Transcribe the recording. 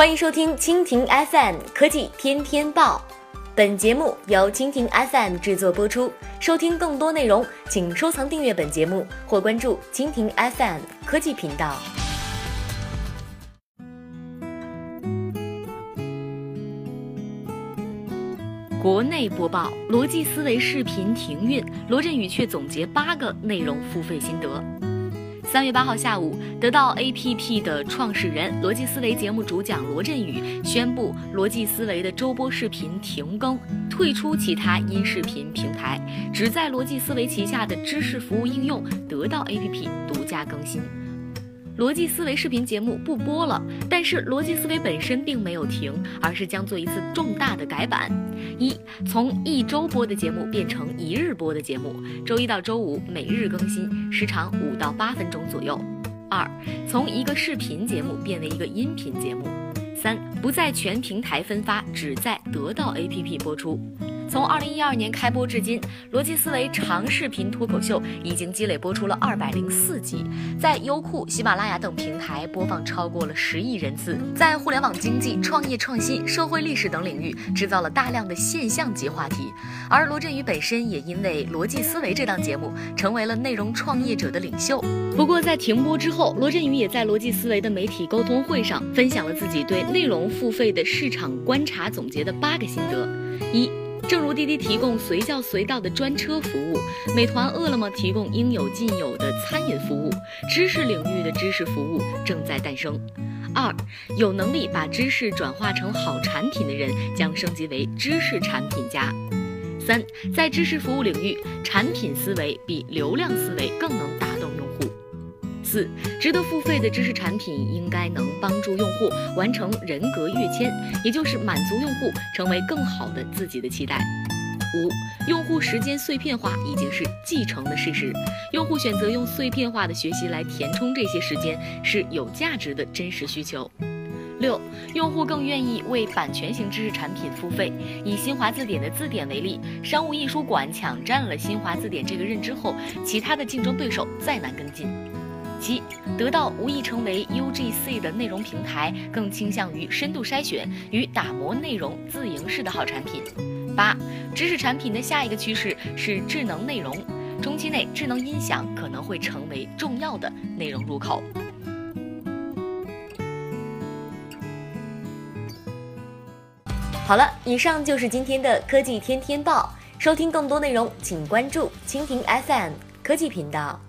欢迎收听蜻蜓 FM 科技天天报，本节目由蜻蜓 FM 制作播出。收听更多内容，请收藏订阅本节目或关注蜻蜓 FM 科技频道。国内播报：逻辑思维视频停运，罗振宇却总结八个内容付费心得。三月八号下午，得到 APP 的创始人、逻辑思维节目主讲罗振宇宣布，逻辑思维的周播视频停更，退出其他音视频平台，只在逻辑思维旗下的知识服务应用得到 APP 独家更新。逻辑思维视频节目不播了，但是逻辑思维本身并没有停，而是将做一次重大的改版：一，从一周播的节目变成一日播的节目，周一到周五每日更新，时长五到八分钟左右；二，从一个视频节目变为一个音频节目；三，不在全平台分发，只在得到 APP 播出。从二零一二年开播至今，逻辑思维长视频脱口秀已经积累播出了二百零四集，在优酷、喜马拉雅等平台播放超过了十亿人次，在互联网经济、创业创新、社会历史等领域制造了大量的现象级话题。而罗振宇本身也因为逻辑思维这档节目，成为了内容创业者的领袖。不过在停播之后，罗振宇也在逻辑思维的媒体沟通会上分享了自己对内容付费的市场观察总结的八个心得：一。正如滴滴提供随叫随到的专车服务，美团、饿了么提供应有尽有的餐饮服务，知识领域的知识服务正在诞生。二，有能力把知识转化成好产品的人将升级为知识产品家。三，在知识服务领域，产品思维比流量思维更能打动用户。四，值得付费的知识产品应该能帮助用户完成人格跃迁，也就是满足用户成为更好的自己的期待。五，用户时间碎片化已经是既成的事实，用户选择用碎片化的学习来填充这些时间是有价值的真实需求。六，用户更愿意为版权型知识产品付费。以新华字典的字典为例，商务印书馆抢占了新华字典这个认知后，其他的竞争对手再难跟进。七，得到无意成为 UGC 的内容平台，更倾向于深度筛选与打磨内容自营式的好产品。八，知识产品的下一个趋势是智能内容，中期内智能音响可能会成为重要的内容入口。好了，以上就是今天的科技天天报，收听更多内容，请关注蜻蜓 FM 科技频道。